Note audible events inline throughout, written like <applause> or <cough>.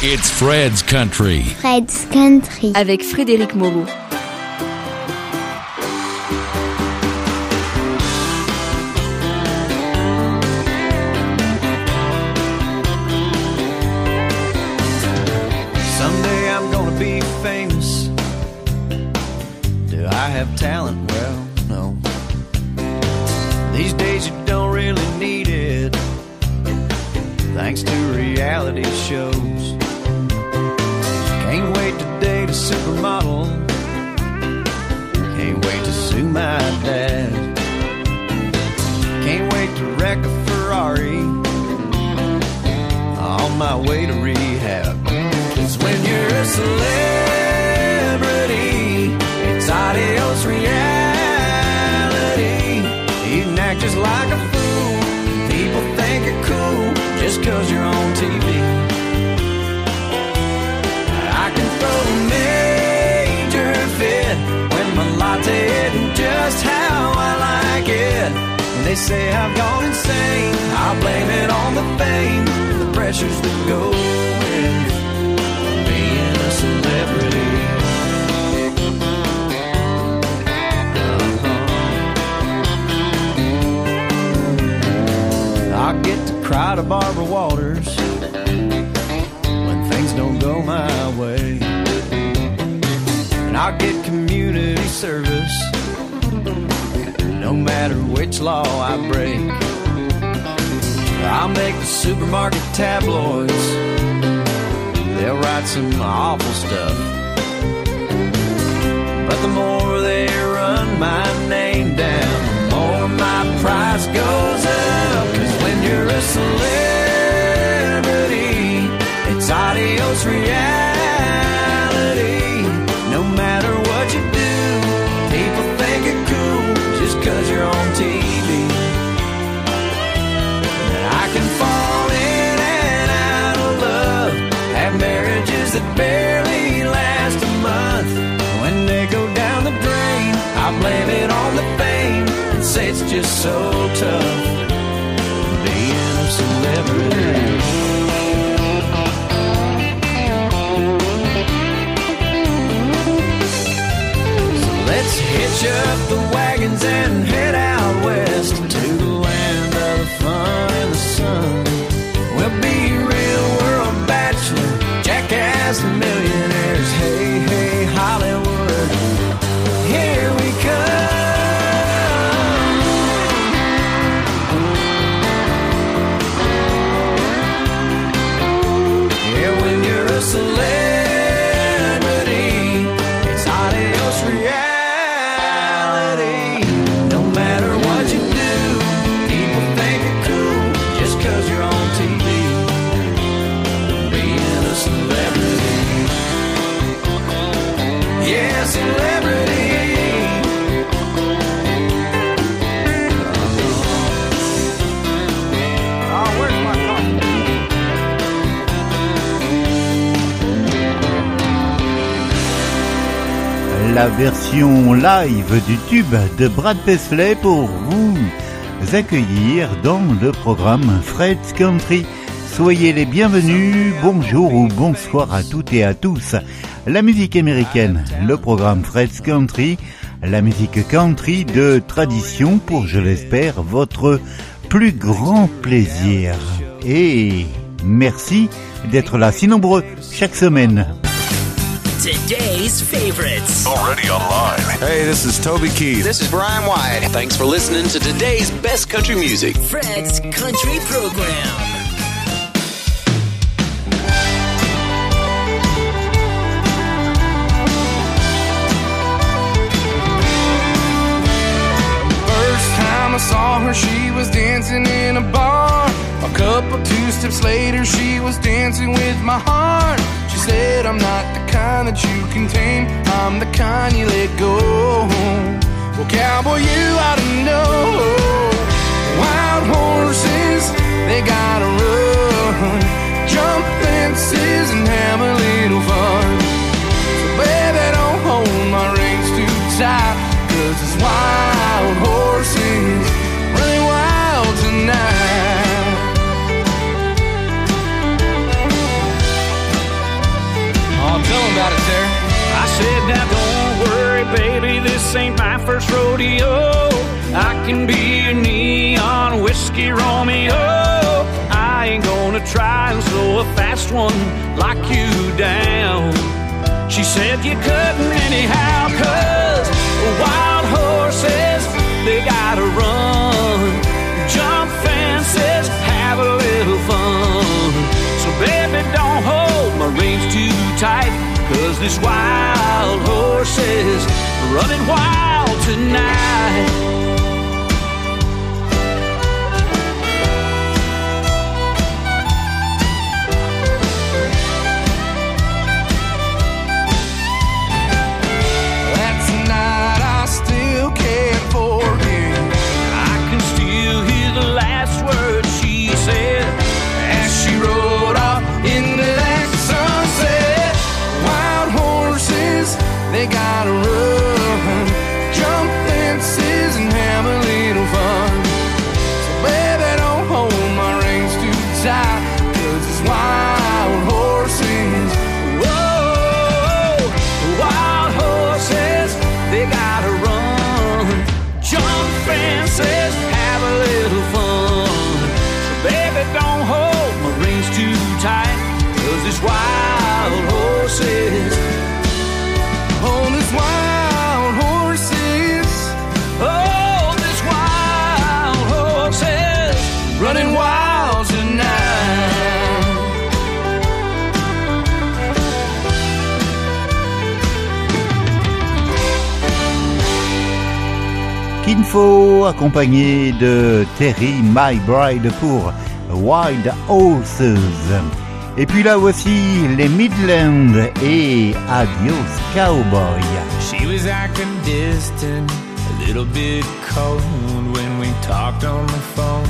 It's Fred's Country. Fred's Country. Avec Frédéric Moreau. Awful stuff. But the more they run my name down, the more my price goes up. Cause when you're a celebrity, it's adios reality. That barely last a month. When they go down the drain, I blame it on the fame and say it's just so tough being a celebrity. Let's hitch up the wagons and head out west to La version live du tube de Brad Paisley pour vous accueillir dans le programme Fred's Country. Soyez les bienvenus, bonjour ou bonsoir à toutes et à tous. La musique américaine, le programme Fred's Country, la musique country de tradition pour, je l'espère, votre plus grand plaisir. Et merci d'être là si nombreux chaque semaine. Today's favorites. Already online. Hey, this is Toby Keith. This is Brian White. Thanks for listening to today's best country music. Fred's Country Program. First time I saw her, she was dancing in a bar. A couple two steps later, she was dancing with my heart. She said, I'm not the kind that you can tame, I'm the kind you let go. Well, cowboy, you ought to know. Wild horses, they gotta run. Jump fences and have a little fun. So, baby, don't hold my reins too tight. Cause it's wild horses running wild tonight. said, Now don't worry, baby, this ain't my first rodeo. I can be your neon whiskey Romeo. I ain't gonna try and slow a fast one like you down. She said, You couldn't anyhow, cause wild horses, they gotta run. This wild horses running wild tonight. Kinfo accompagné de Terry My Bride pour Wild Horses. Et puis là voici les Midlands et Adios Cowboy. She was acting distant, a little bit cold when we talked on the phone.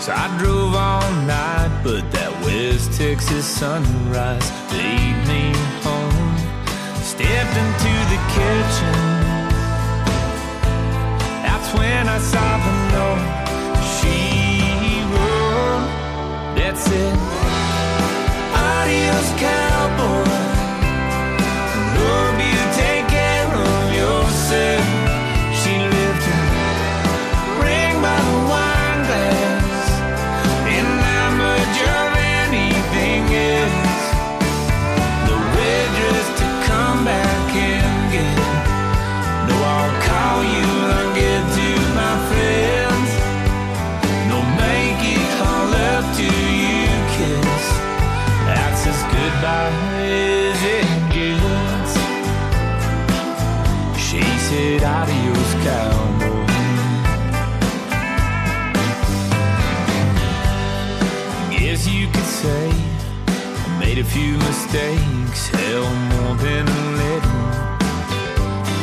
So I drove all night, but that West Texas sunrise lead me home. Stepped into the kitchen. When I saw the note she wrote. That's it. Mistakes, hell, more than a little.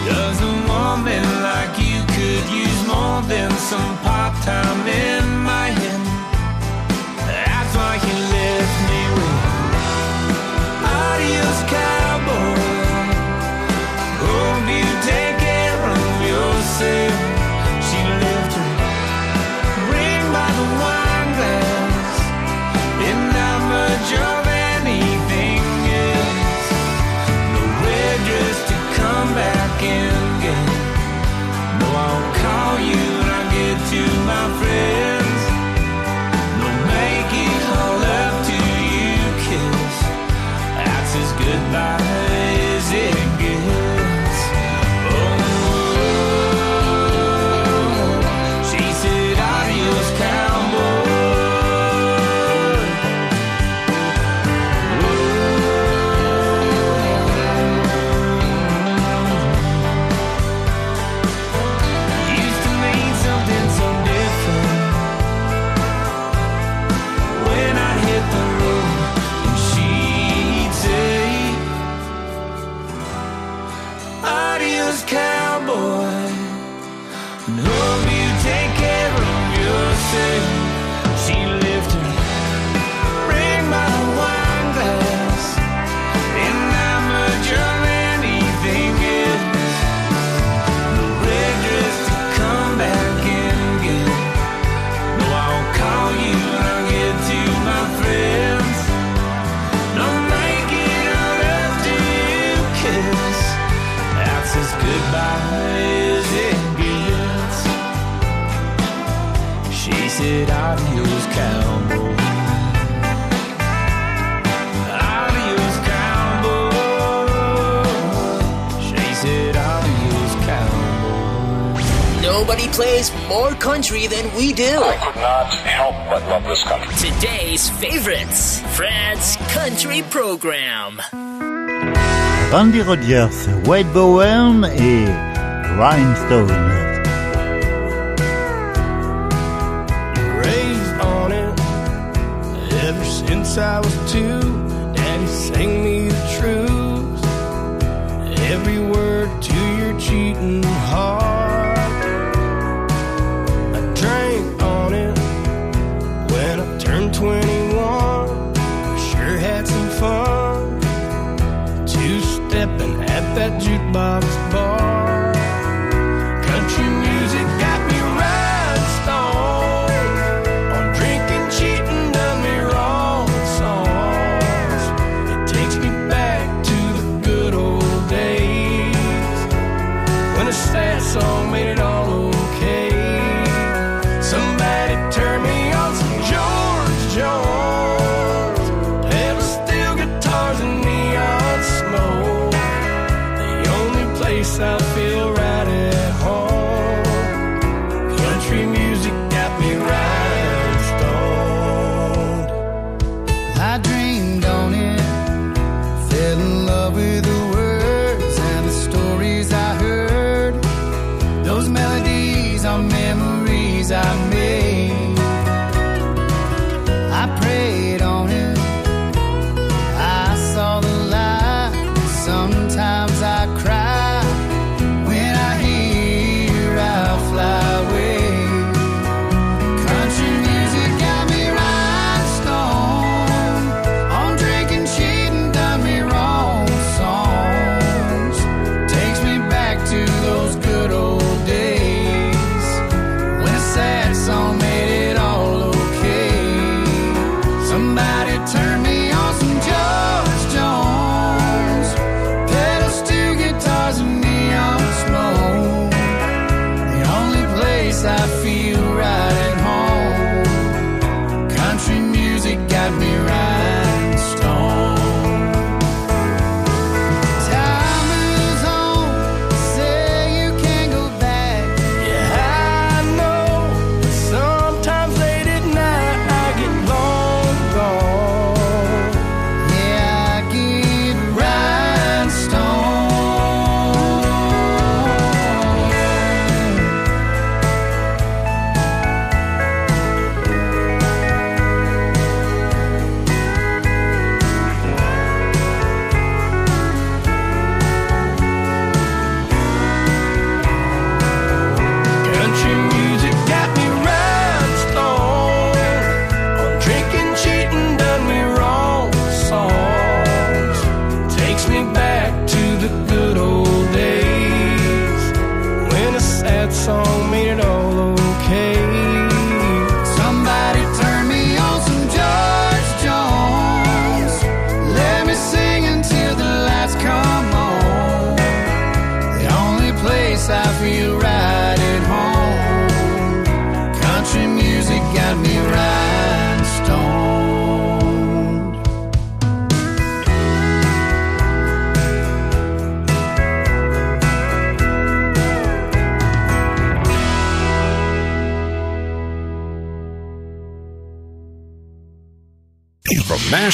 Does a woman like you could use more than some part time in Rogers, Wade Bowen et Rhinestoned. Raised on it ever since I was two. Daddy sang me the truth. Every word to your cheating heart. I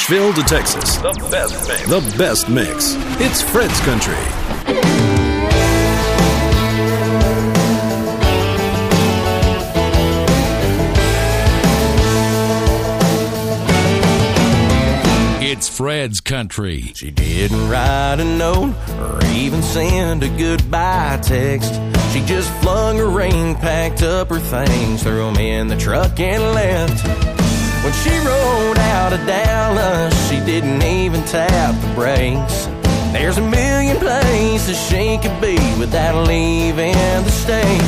Nashville to Texas. The best mix. The best mix. It's Fred's Country. It's Fred's Country. She didn't write a note or even send a goodbye text. She just flung her ring, packed up her things, threw them in the truck, and left. When she rolled out of Dallas, she didn't even tap the brakes. There's a million places she could be without leaving the state.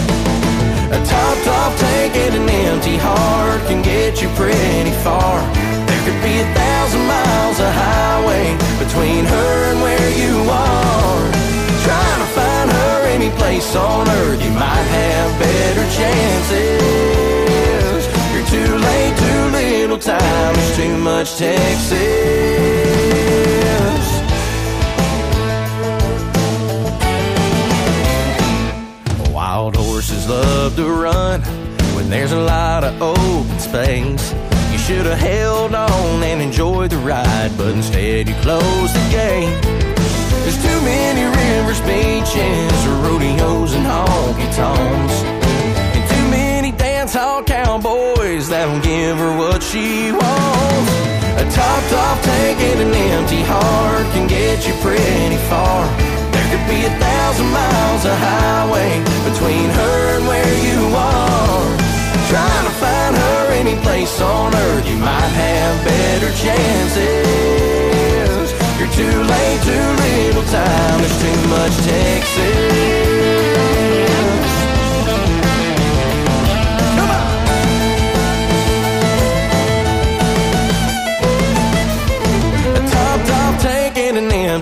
A top, top tank and an empty heart can get you pretty far. There could be a thousand miles of highway between her and where you are. Trying to find her any place on earth, you might have better chances. You're too late to much Texas. Wild horses love to run when there's a lot of open space. You should have held on and enjoyed the ride, but instead you closed the gate. There's too many rivers, beaches, rodeos, and honky tonks. And too many dance hall cowboys that'll give her what she wants. A topped off tank and an empty heart can get you pretty far. There could be a thousand miles of highway between her and where you are. Trying to find her any place on earth, you might have better chances. You're too late, too little time. There's too much Texas.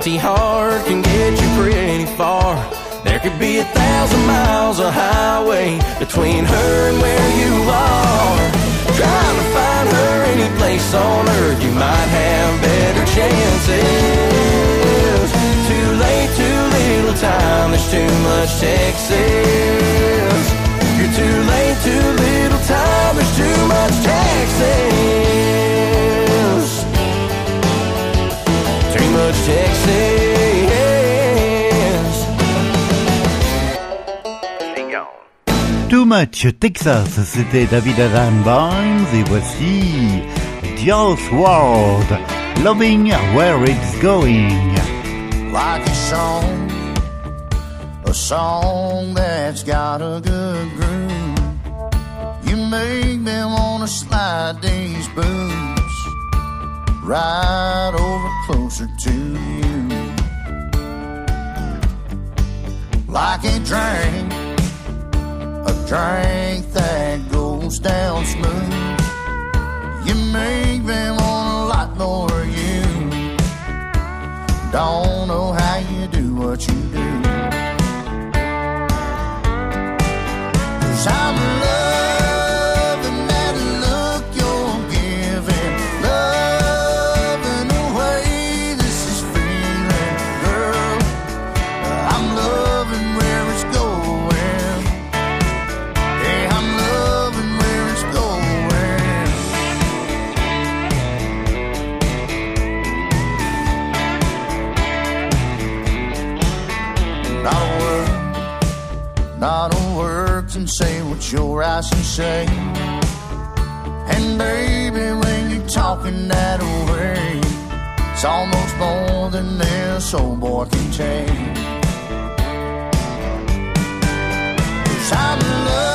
Empty heart can get you pretty far. There could be a thousand miles of highway between her and where you are. Trying to find her any place on earth, you might have better chances. Too late, too little time, there's too much Texas. You're too late, too little time, there's too much Texas. Texas. Too Much Texas, c'était David Adam Byrnes et voici Josh Ward, Loving Where It's Going. like a song, a song that's got a good groove. You make me wanna slide these boots right over closer to you. Like a drink, a drink that goes down smooth. You make me want a lot more you. Don't know how you do what you do. Cause I'm loving Not a word, not a word can say what your eyes can say. And baby, when you're talking that way, it's almost more than this old boy can take. Cause I'm loving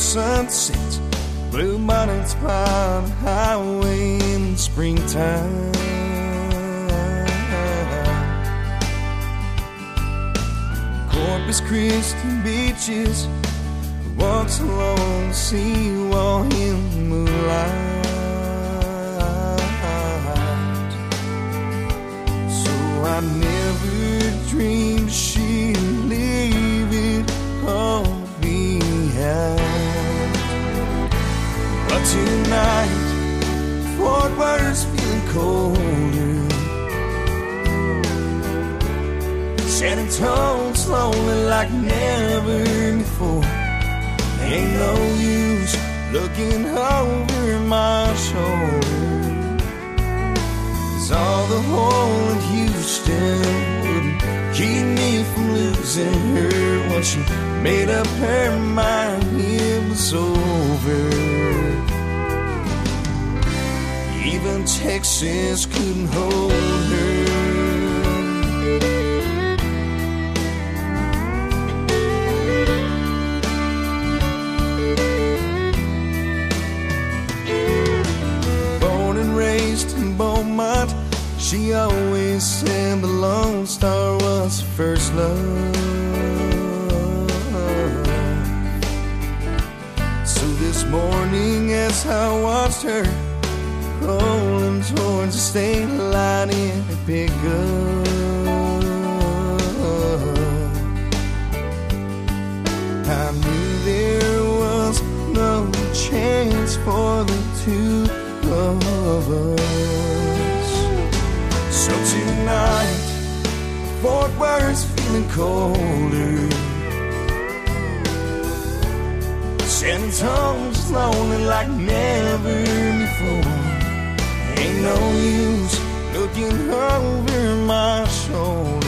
sunsets, blue mountains on highway in springtime. Corpus Christi beaches, walks along the seawall in the moonlight. So I never dreamed. Tonight, Fort Worth's feeling colder. San Antonio's lonely like never before. Ain't no use looking over my shoulder. Cause all the whole in Houston wouldn't keep me from losing her once she made up her mind it was over. Even Texas couldn't hold her. Born and raised in Beaumont, she always said the Lone Star was her first love. So this morning, as I watched her towards the state line in a pickup, I knew there was no chance for the two of us. So tonight, Fort Worth's feeling colder. San Antonio's lonely like never before. No use looking over my shoulder.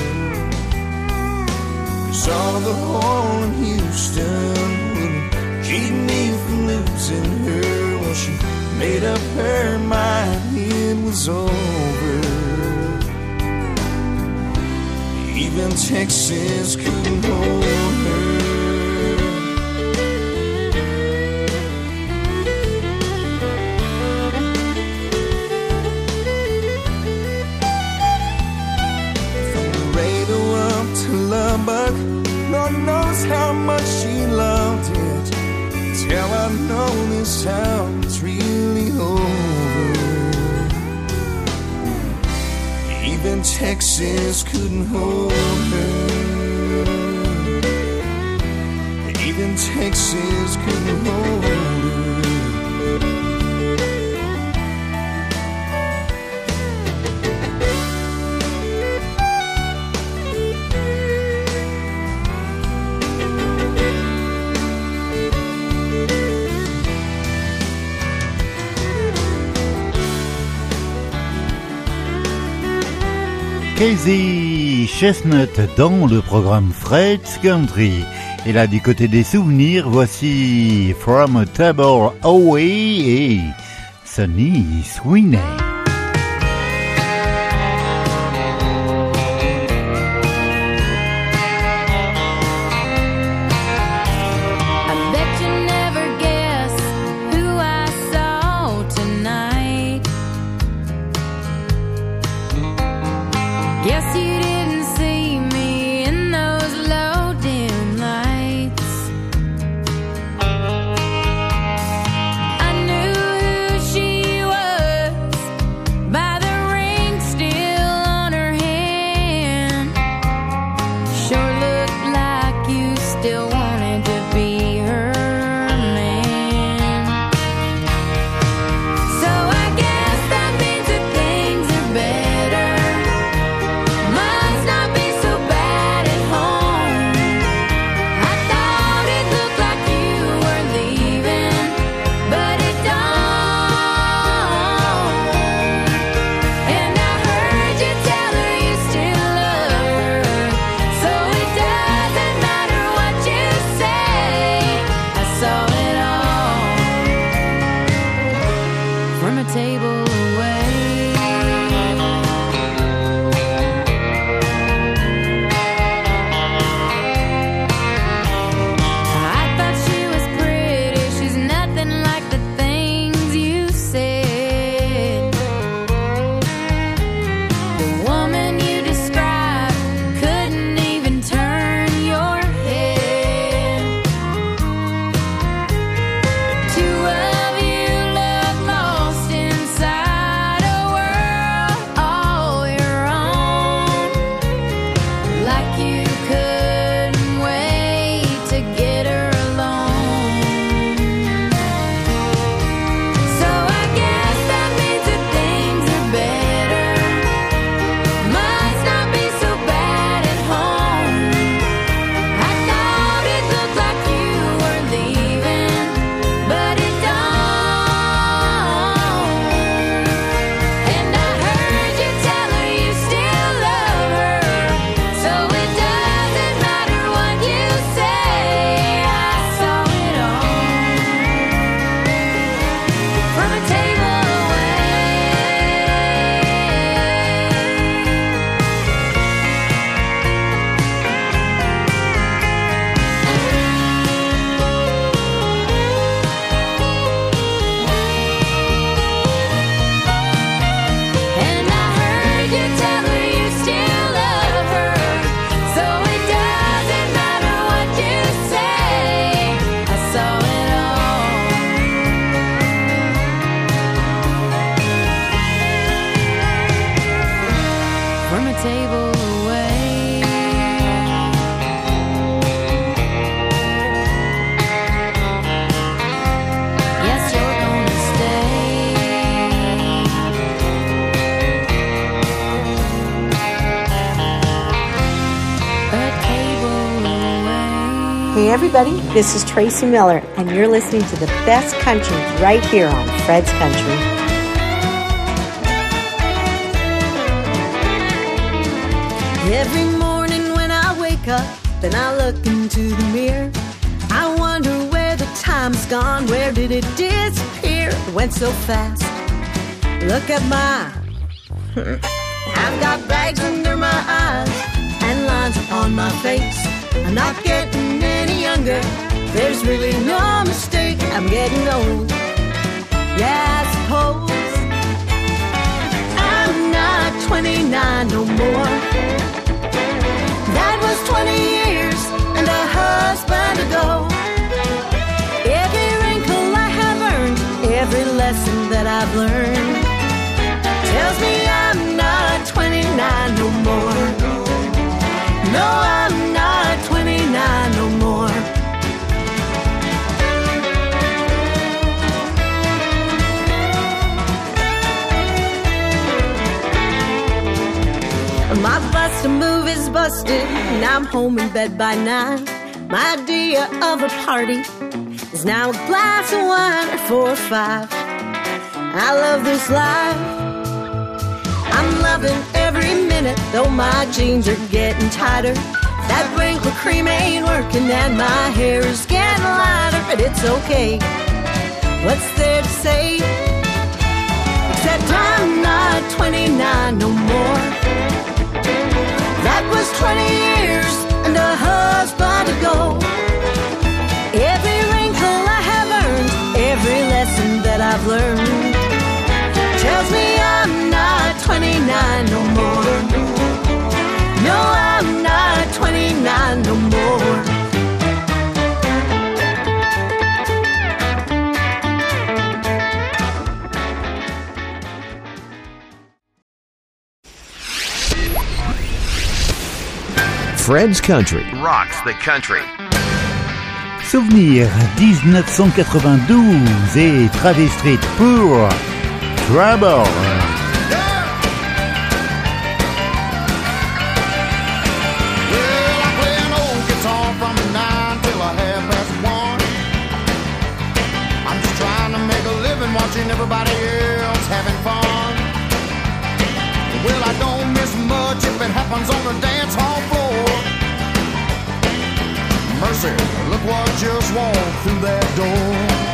All the whole in Houston would keep me from losing her when she made up her mind it was over. Even Texas couldn't hold her. Know this time it's really over. Even Texas couldn't hold her. Even Texas couldn't hold her. Casey Chestnut dans le programme Fred's Country. Et là, du côté des souvenirs, voici From a Table Away et Sonny Sweeney. Everybody, this is Tracy Millar, and you're listening to the best country right here on Fred's Country. Every morning when I wake up and I look into the mirror, I wonder where the time's gone. Where did it disappear? It went so fast. Look at my. <laughs> I've got bags under my eyes and lines on my face. I'm not getting any younger. There's really no mistake. I'm getting old. Yeah, I suppose I'm not 29 no more. That was 20 years and a husband ago. Every wrinkle I have earned, every lesson that I've learned, tells me I'm not 29 no more. No, I'm not 29 no more. My bus move is busted, and I'm home in bed by nine. My idea of a party is now a glass of wine or four or five. I love this life. I'm loving every minute, though my jeans are getting tighter. That wrinkle cream ain't working, and my hair is getting lighter, but it's okay. What's there to say? Except I'm not 29 no more. That was 20 years and a husband ago. Every wrinkle I have earned, every lesson that I've learned, tells me I'm not 29 no more. No, I'm not 29 no more. Fred's Country. Rocks the country. Souvenir 1992 et Travis Street pour Trouble. Happens on the dance hall floor. Mercy, look what just walked through that door.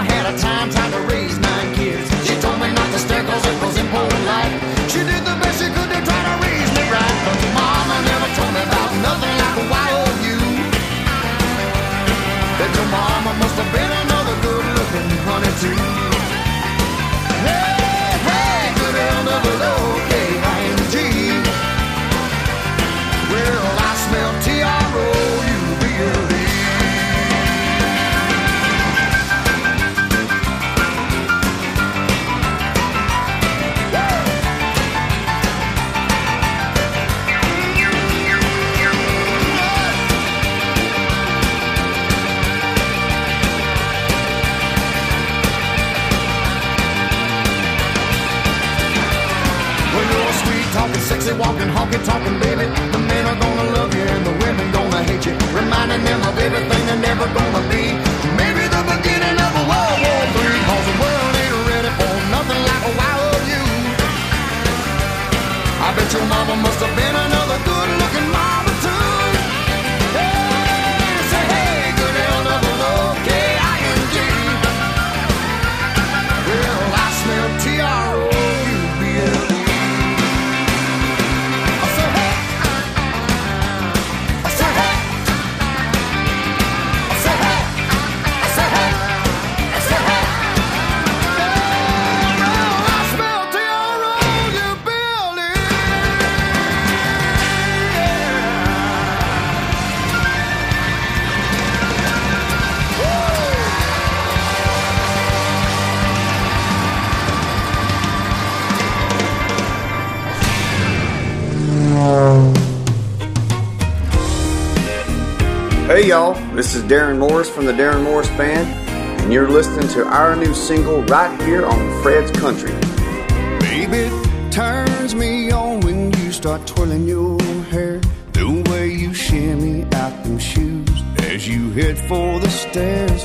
Mama had a time trying to raise nine kids. She told me not to stare cause it was impolite. She did the best she could to try to raise me right. But mama never told me about nothing like a you. That your mama must have been another good looking honey too. This is Darrin Morris from the Darrin Morris Band, and you're listening to our new single right here on Fred's Country. Baby, turns me on when you start twirling your hair. The way you shimmy out them shoes as you head for the stairs.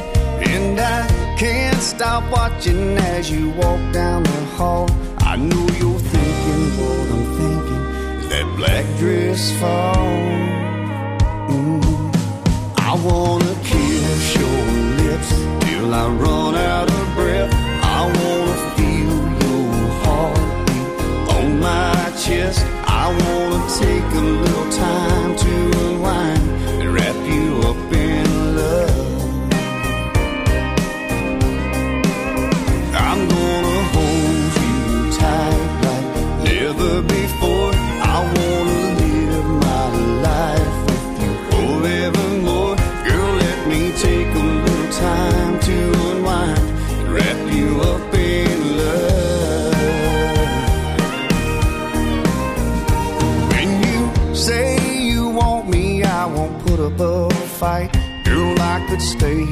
And I can't stop watching as you walk down the hall. I know you're thinking what I'm thinking. That black dress fall? Mm. I wanna I run out of breath. I wanna feel your heartbeat on my chest. I wanna take a little time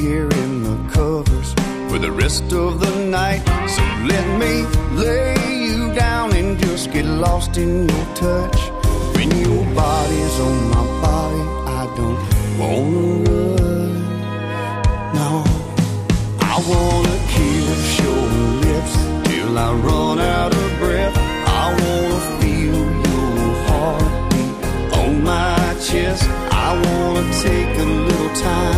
here in the covers for the rest of the night. So let me lay you down and just get lost in your touch. When your body's on my body, I don't wanna run. No, I wanna kiss your lips till I run out of breath. I wanna feel your heartbeat on my chest. I wanna take a little time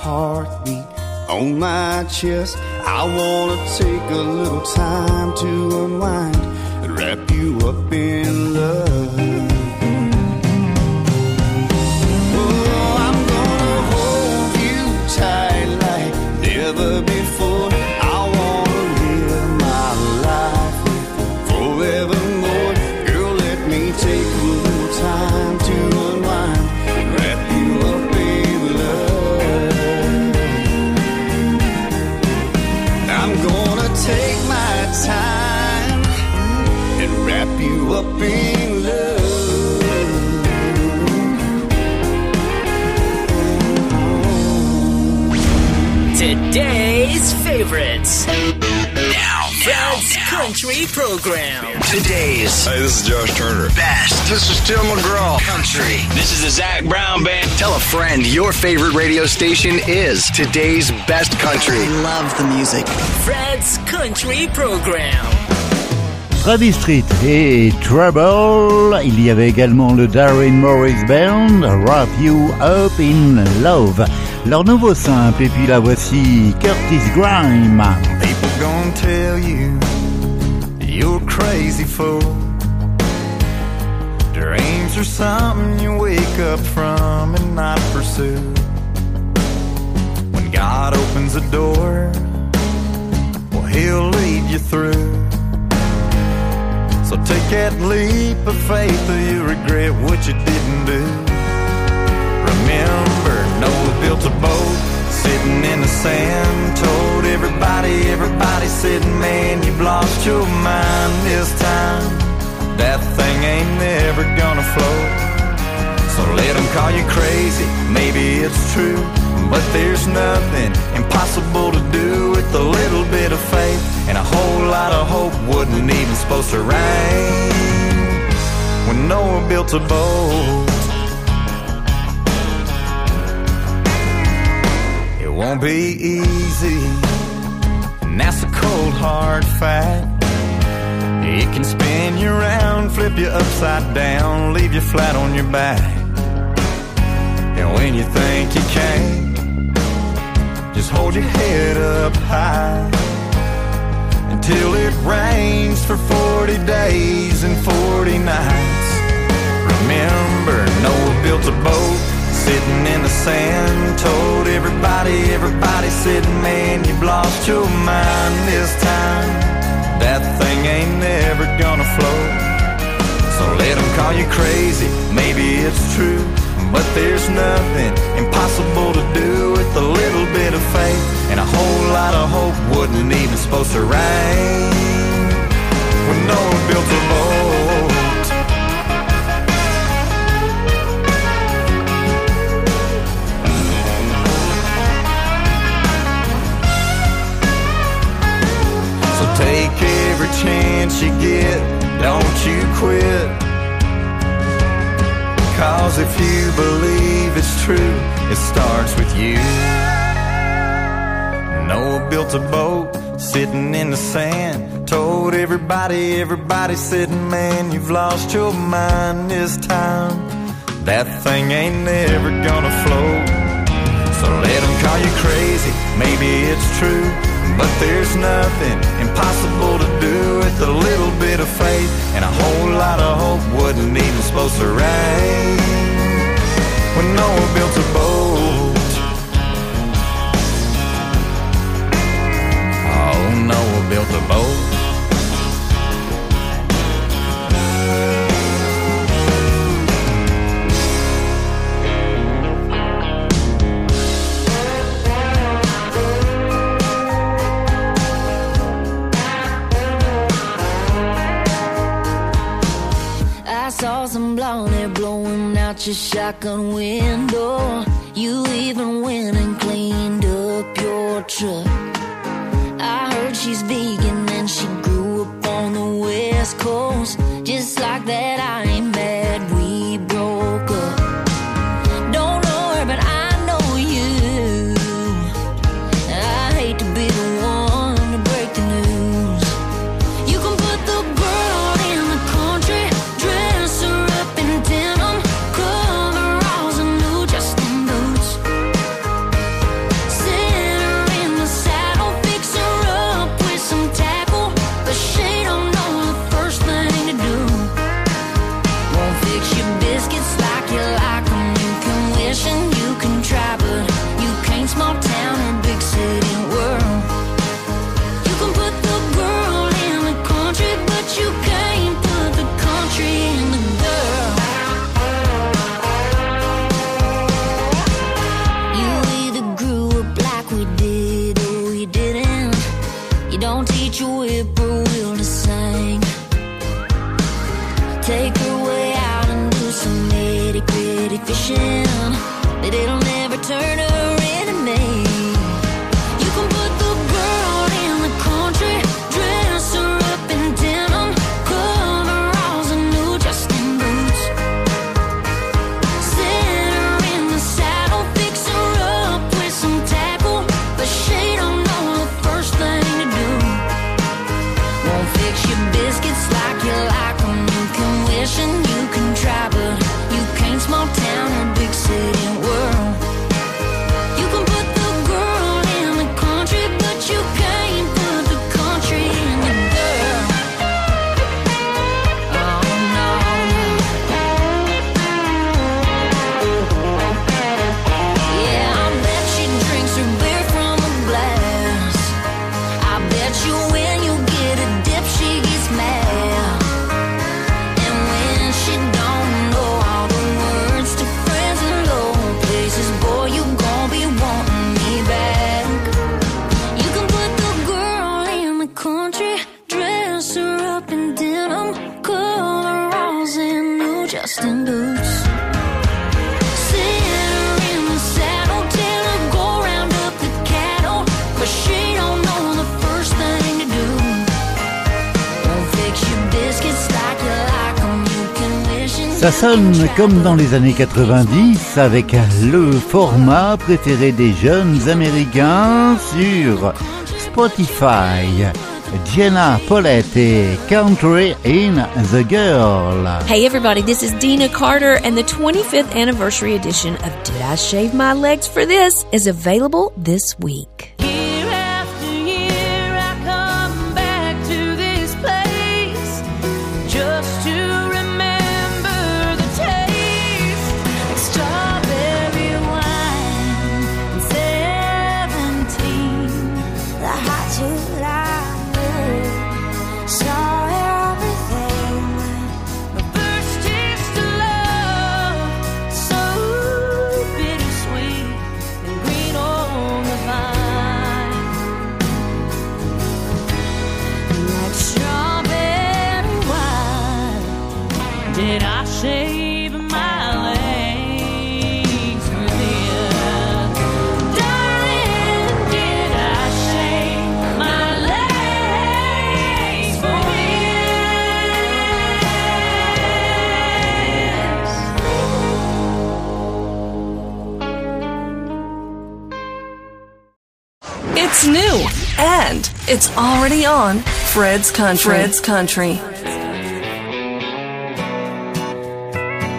heartbeat on my chest. I wanna take a little time to unwind and wrap you up in love. Oh, I'm gonna hold you tight like never before. Fred's Country Program. Today's. Hey, this is Josh Turner. Best. This is Tim McGraw. Country. This is the Zach Brown Band. Tell a friend your favorite radio station is today's best country. love the music. Fred's Country Program. Travis Street et Trouble. Il y avait également le Darren Morris Band, Wrap You Up in Love. Leur nouveau simple, et puis la voici Curtis Grime. Tell you you're crazy fool. Dreams are something you wake up from and not pursue. When God opens a door, well, He'll lead you through. So take that leap of faith or you regret what you didn't do. Remember, Noah built a boat sitting in the sand. Told everybody, everybody said, man, you've lost your mind this time. That thing ain't never gonna float. So let them call you crazy, maybe it's true. But there's nothing impossible to do with a little bit of faith. And a whole lot of hope wasn't even supposed to rain. When Noah built a boat. Won't be easy, and that's a cold hard fact. It can spin you around, flip you upside down, leave you flat on your back. And when you think you can't, just hold your head up high. until it rains for 40 days and 40 nights. Remember, Noah built a boat sitting in the sand. Told everybody, everybody said, Man, you've lost your mind this time. That thing ain't never gonna float. So let them call you crazy, maybe it's true. But there's nothing impossible to do with a little bit of faith and a whole lot of hope. Wasn't even supposed to rain when Noah built a boat. Chance you get, don't you quit. Cause if you believe it's true, it starts with you. Noah built a boat sitting in the sand. Told everybody, everybody said, Man, you've lost your mind this time. That thing ain't never gonna float. So let them call you crazy, maybe it's true. But there's nothing impossible to do with a little bit of faith and a whole lot of hope. Wasn't even supposed to rain when Noah built a boat. Oh, Noah built a boat. Blowing out your shotgun window. You even went and cleaned up your truck. I heard she's vegan and she grew up on the west coast. Just like that, Ça sonne comme dans les années 90 avec le format préféré des jeunes américains sur Spotify. Jenna Paulette et Country in the Girl. Hey everybody, this is Dina Carter, and the 25th anniversary edition of Did I Shave My Legs for This is available this week. And it's already on Fred's Country. Fred's Country.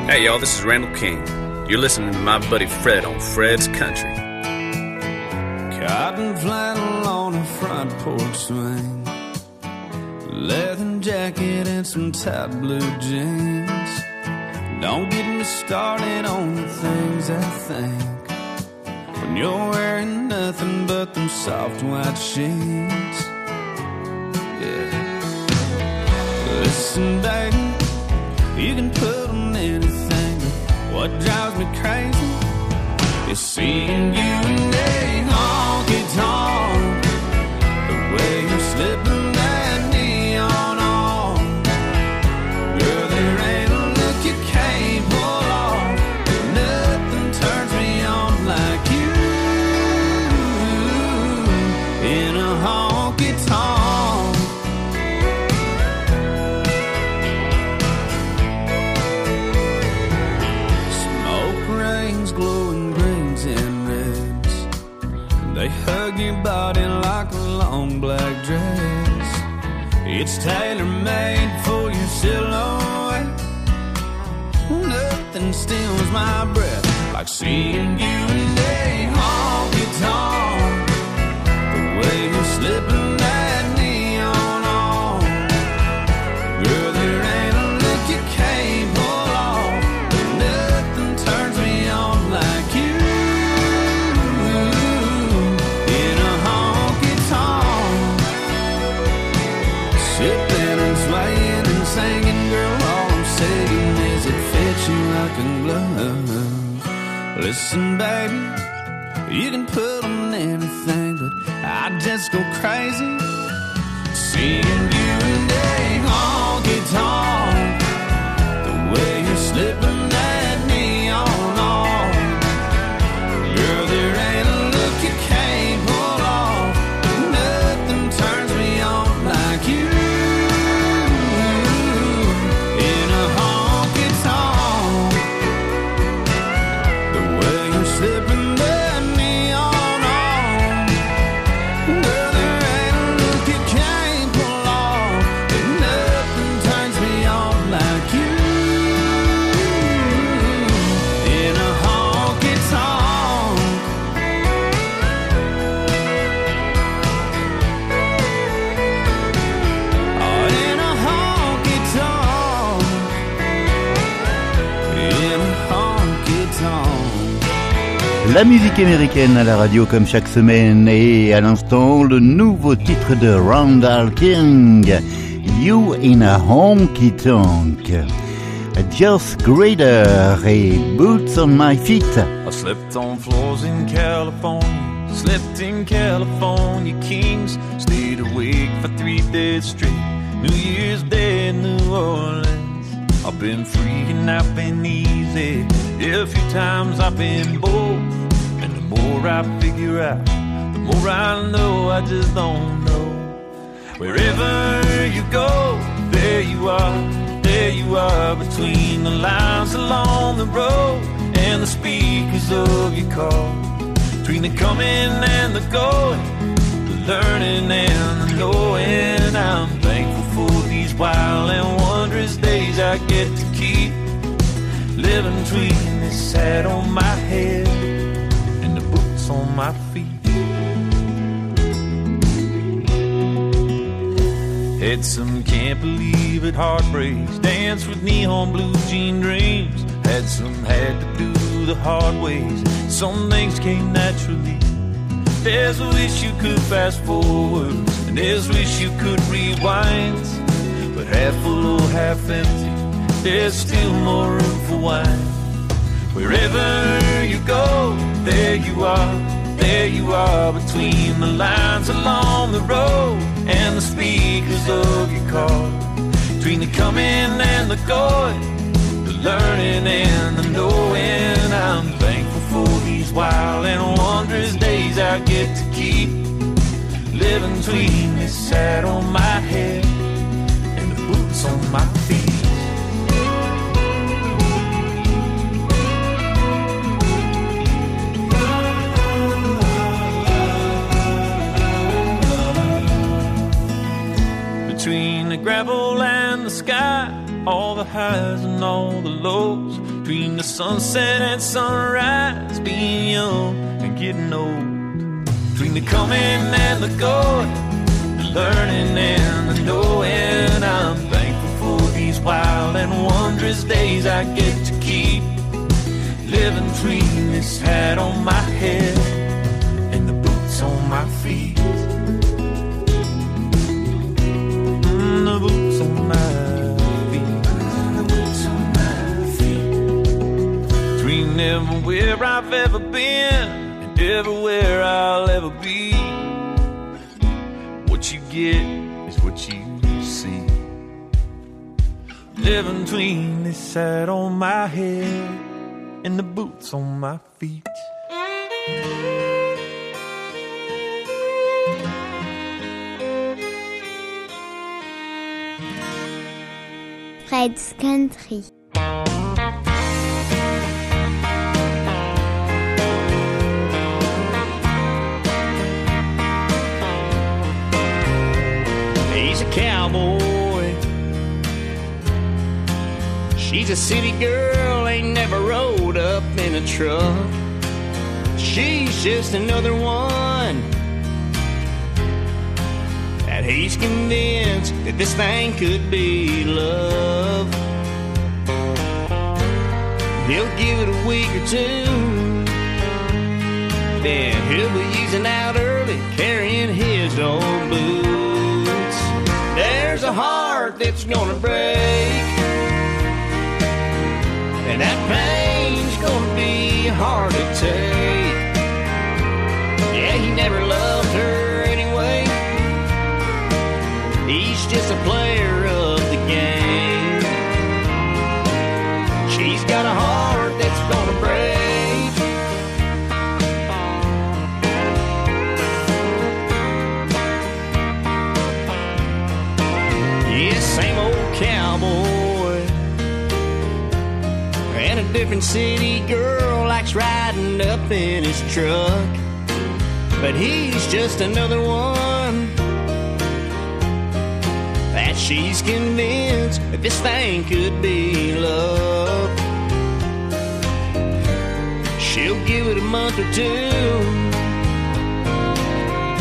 Hey y'all, this is Randall King. You're listening to my buddy Fred on Fred's Country. Cotton flannel on a front porch swing. Leather jacket and some tight blue jeans. Don't get me started on the things I think. When you're wearing nothing but them soft white sheets. Yeah. Listen, baby, you can put on anything. What drives me crazy is seeing you in a honky tonk. The way you're slipping black dress. It's tailor made for your silhouette. Nothing steals my breath like seeing you in a honky tonk. The way you're slipping that Listen, baby, you can put on anything, but I just go crazy. Seeing La musique américaine à la radio comme chaque semaine et à l'instant le nouveau titre de Randall King, You in a Honky Tonk. Joss Grader et Boots on My Feet. I slept on floors in California, slept in California Kings, stayed awake for three days straight. New Year's Day in New Orleans. I've been free and I've been easy. A few times I've been bold. More I figure out, the more I know I just don't know. Wherever you go, there you are. There you are between the lines along the road and the speakers of your car. Between the coming and the going, the learning and the knowing. I'm thankful for these wild and wondrous days I get to keep. Living between this hat on my head on my feet. Had some can't believe it heartbreaks. Danced with neon blue jean dreams. Had some had to do the hard ways. Some things came naturally. There's a wish you could fast forward, and there's a wish you could rewind. But half full or half empty, there's still more room for wine. Wherever you go, there you are, there you are, between the lines along the road and the speakers of your car. Between the coming and the going, the learning and the knowing. I'm thankful for these wild and wondrous days I get to keep living between this hat on my head and the boots on my gravel and the sky, all the highs and all the lows. Between the sunset and sunrise, being young and getting old. Between the coming and the going, the learning and the knowing. I'm thankful for these wild and wondrous days I get to keep. Living between this hat on my head and the boots on my feet. Between everywhere I've ever been and everywhere I'll ever be. What you get is what you see. Living between this hat on my head and the boots on my feet. Fred's Country. Cowboy. She's a city girl, ain't never rode up in a truck. She's just another one. That he's convinced that this thing could be love. He'll give it a week or two. Then he'll be using out early, carrying his old boots. That's gonna break. And that pain's gonna be hard to take. Yeah, he never loved her anyway. He's just a player City girl likes riding up in his truck. But he's just another one that she's convinced that this thing could be love. She'll give it a month or two.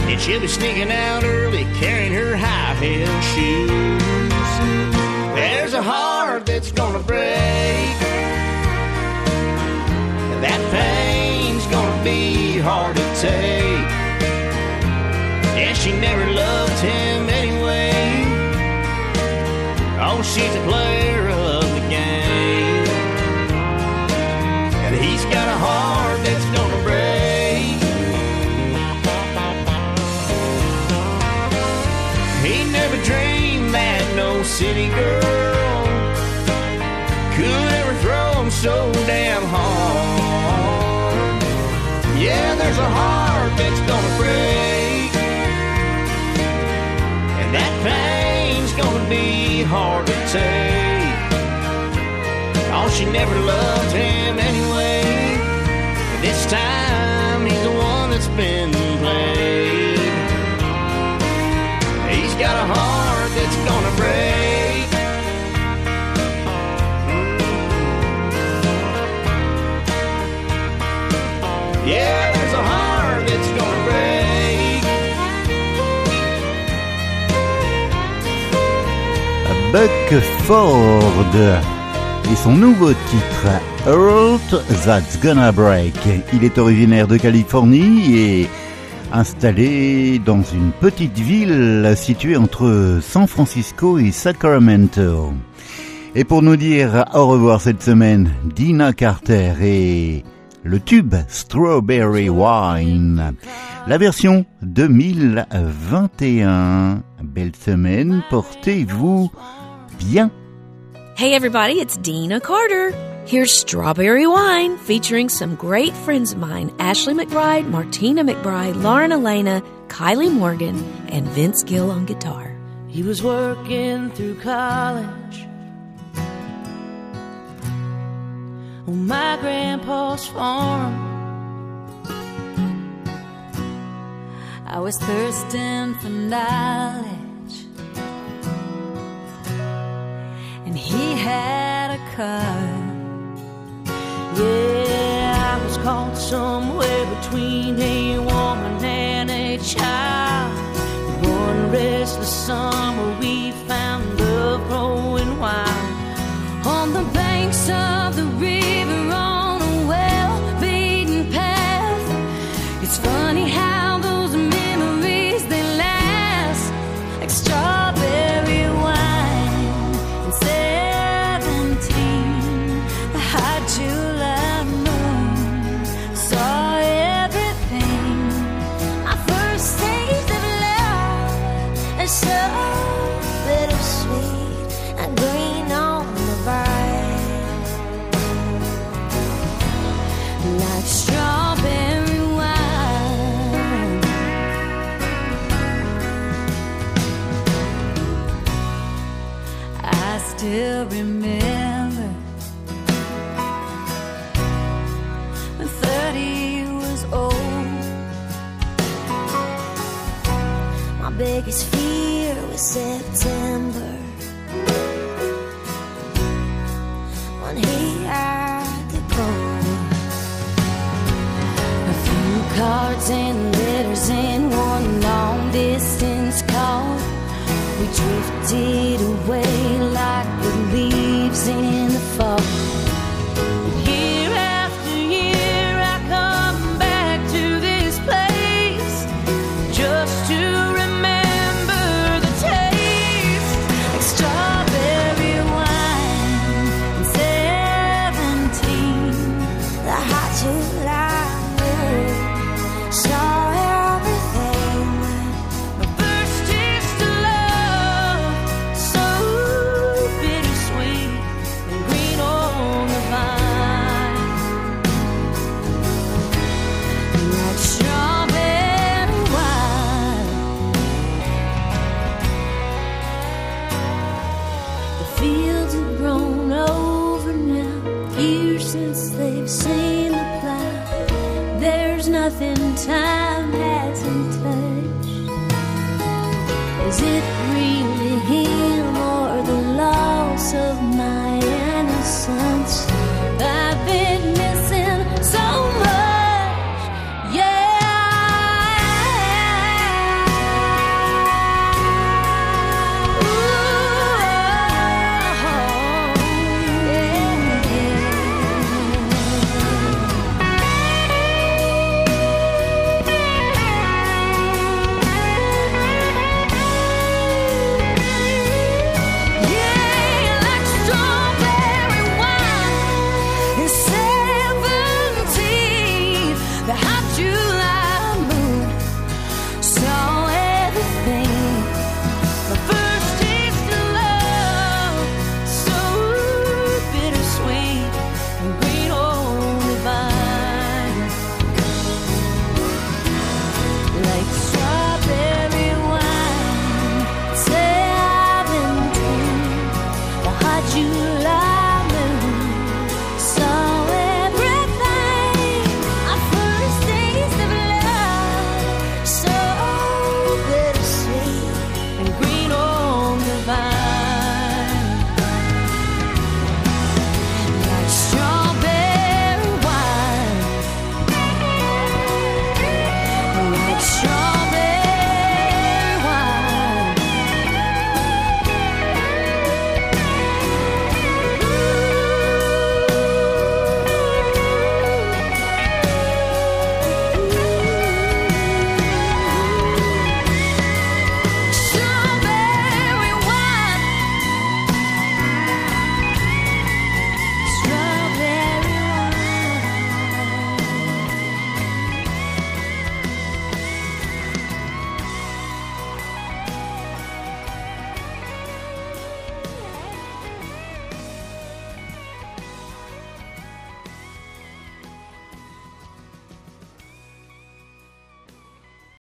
And she'll be sneaking out early, carrying her high heel shoes. There's a heart that's gonna break. That pain's gonna be hard to take. Yeah, she never loved him anyway. Oh, she's a player of the game. And he's got a heart that's gonna break. He never dreamed that no city girl could ever throw him so damn hard. There's a heart that's gonna break. And that pain's gonna be hard to take. Oh, she never loved him anyway. But this time he's the one that's been played. He's got a heart that's gonna break. Yeah, Buck Ford et son nouveau titre Earth That's Gonna Break. Il est originaire de Californie et installé dans une petite ville située entre San Francisco et Sacramento. Et pour nous dire au revoir cette semaine, Dina Carter et le tube Strawberry Wine. La version 2021. Belle semaine, portez-vous bien. Hey everybody, it's Deana Carter. Here's Strawberry Wine featuring some great friends of mine Ashley McBryde, Martina McBride, Lauren Alaina, Kylie Morgan, and Vince Gill on guitar. He was working through college. on my grandpa's farm. I was thirsting for knowledge. and he had a car. Yeah, I was caught somewhere between a woman and a child. One restless summer, we found September.